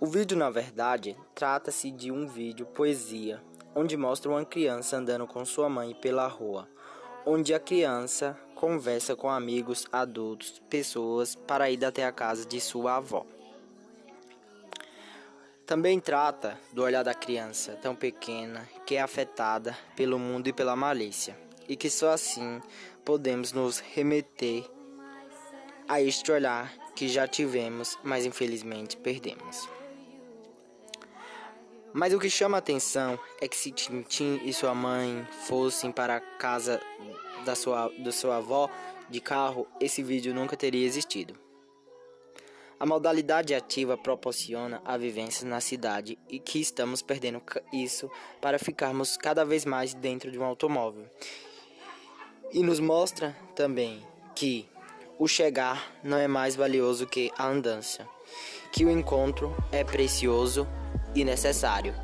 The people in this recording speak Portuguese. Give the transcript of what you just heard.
O vídeo, na verdade, trata-se de um vídeo poesia, onde mostra uma criança andando com sua mãe pela rua, onde a criança conversa com amigos, adultos, pessoas para ir até a casa de sua avó. Também trata do olhar da criança tão pequena que é afetada pelo mundo e pela malícia, e que só assim podemos nos remeter a este olhar que já tivemos, mas infelizmente perdemos. Mas o que chama a atenção é que se Tintin e sua mãe fossem para a casa da sua, da sua avó de carro, esse vídeo nunca teria existido. A modalidade ativa proporciona a vivência na cidade e que estamos perdendo isso para ficarmos cada vez mais dentro de um automóvel. E nos mostra também que o chegar não é mais valioso que a andança, que o encontro é precioso e necessário.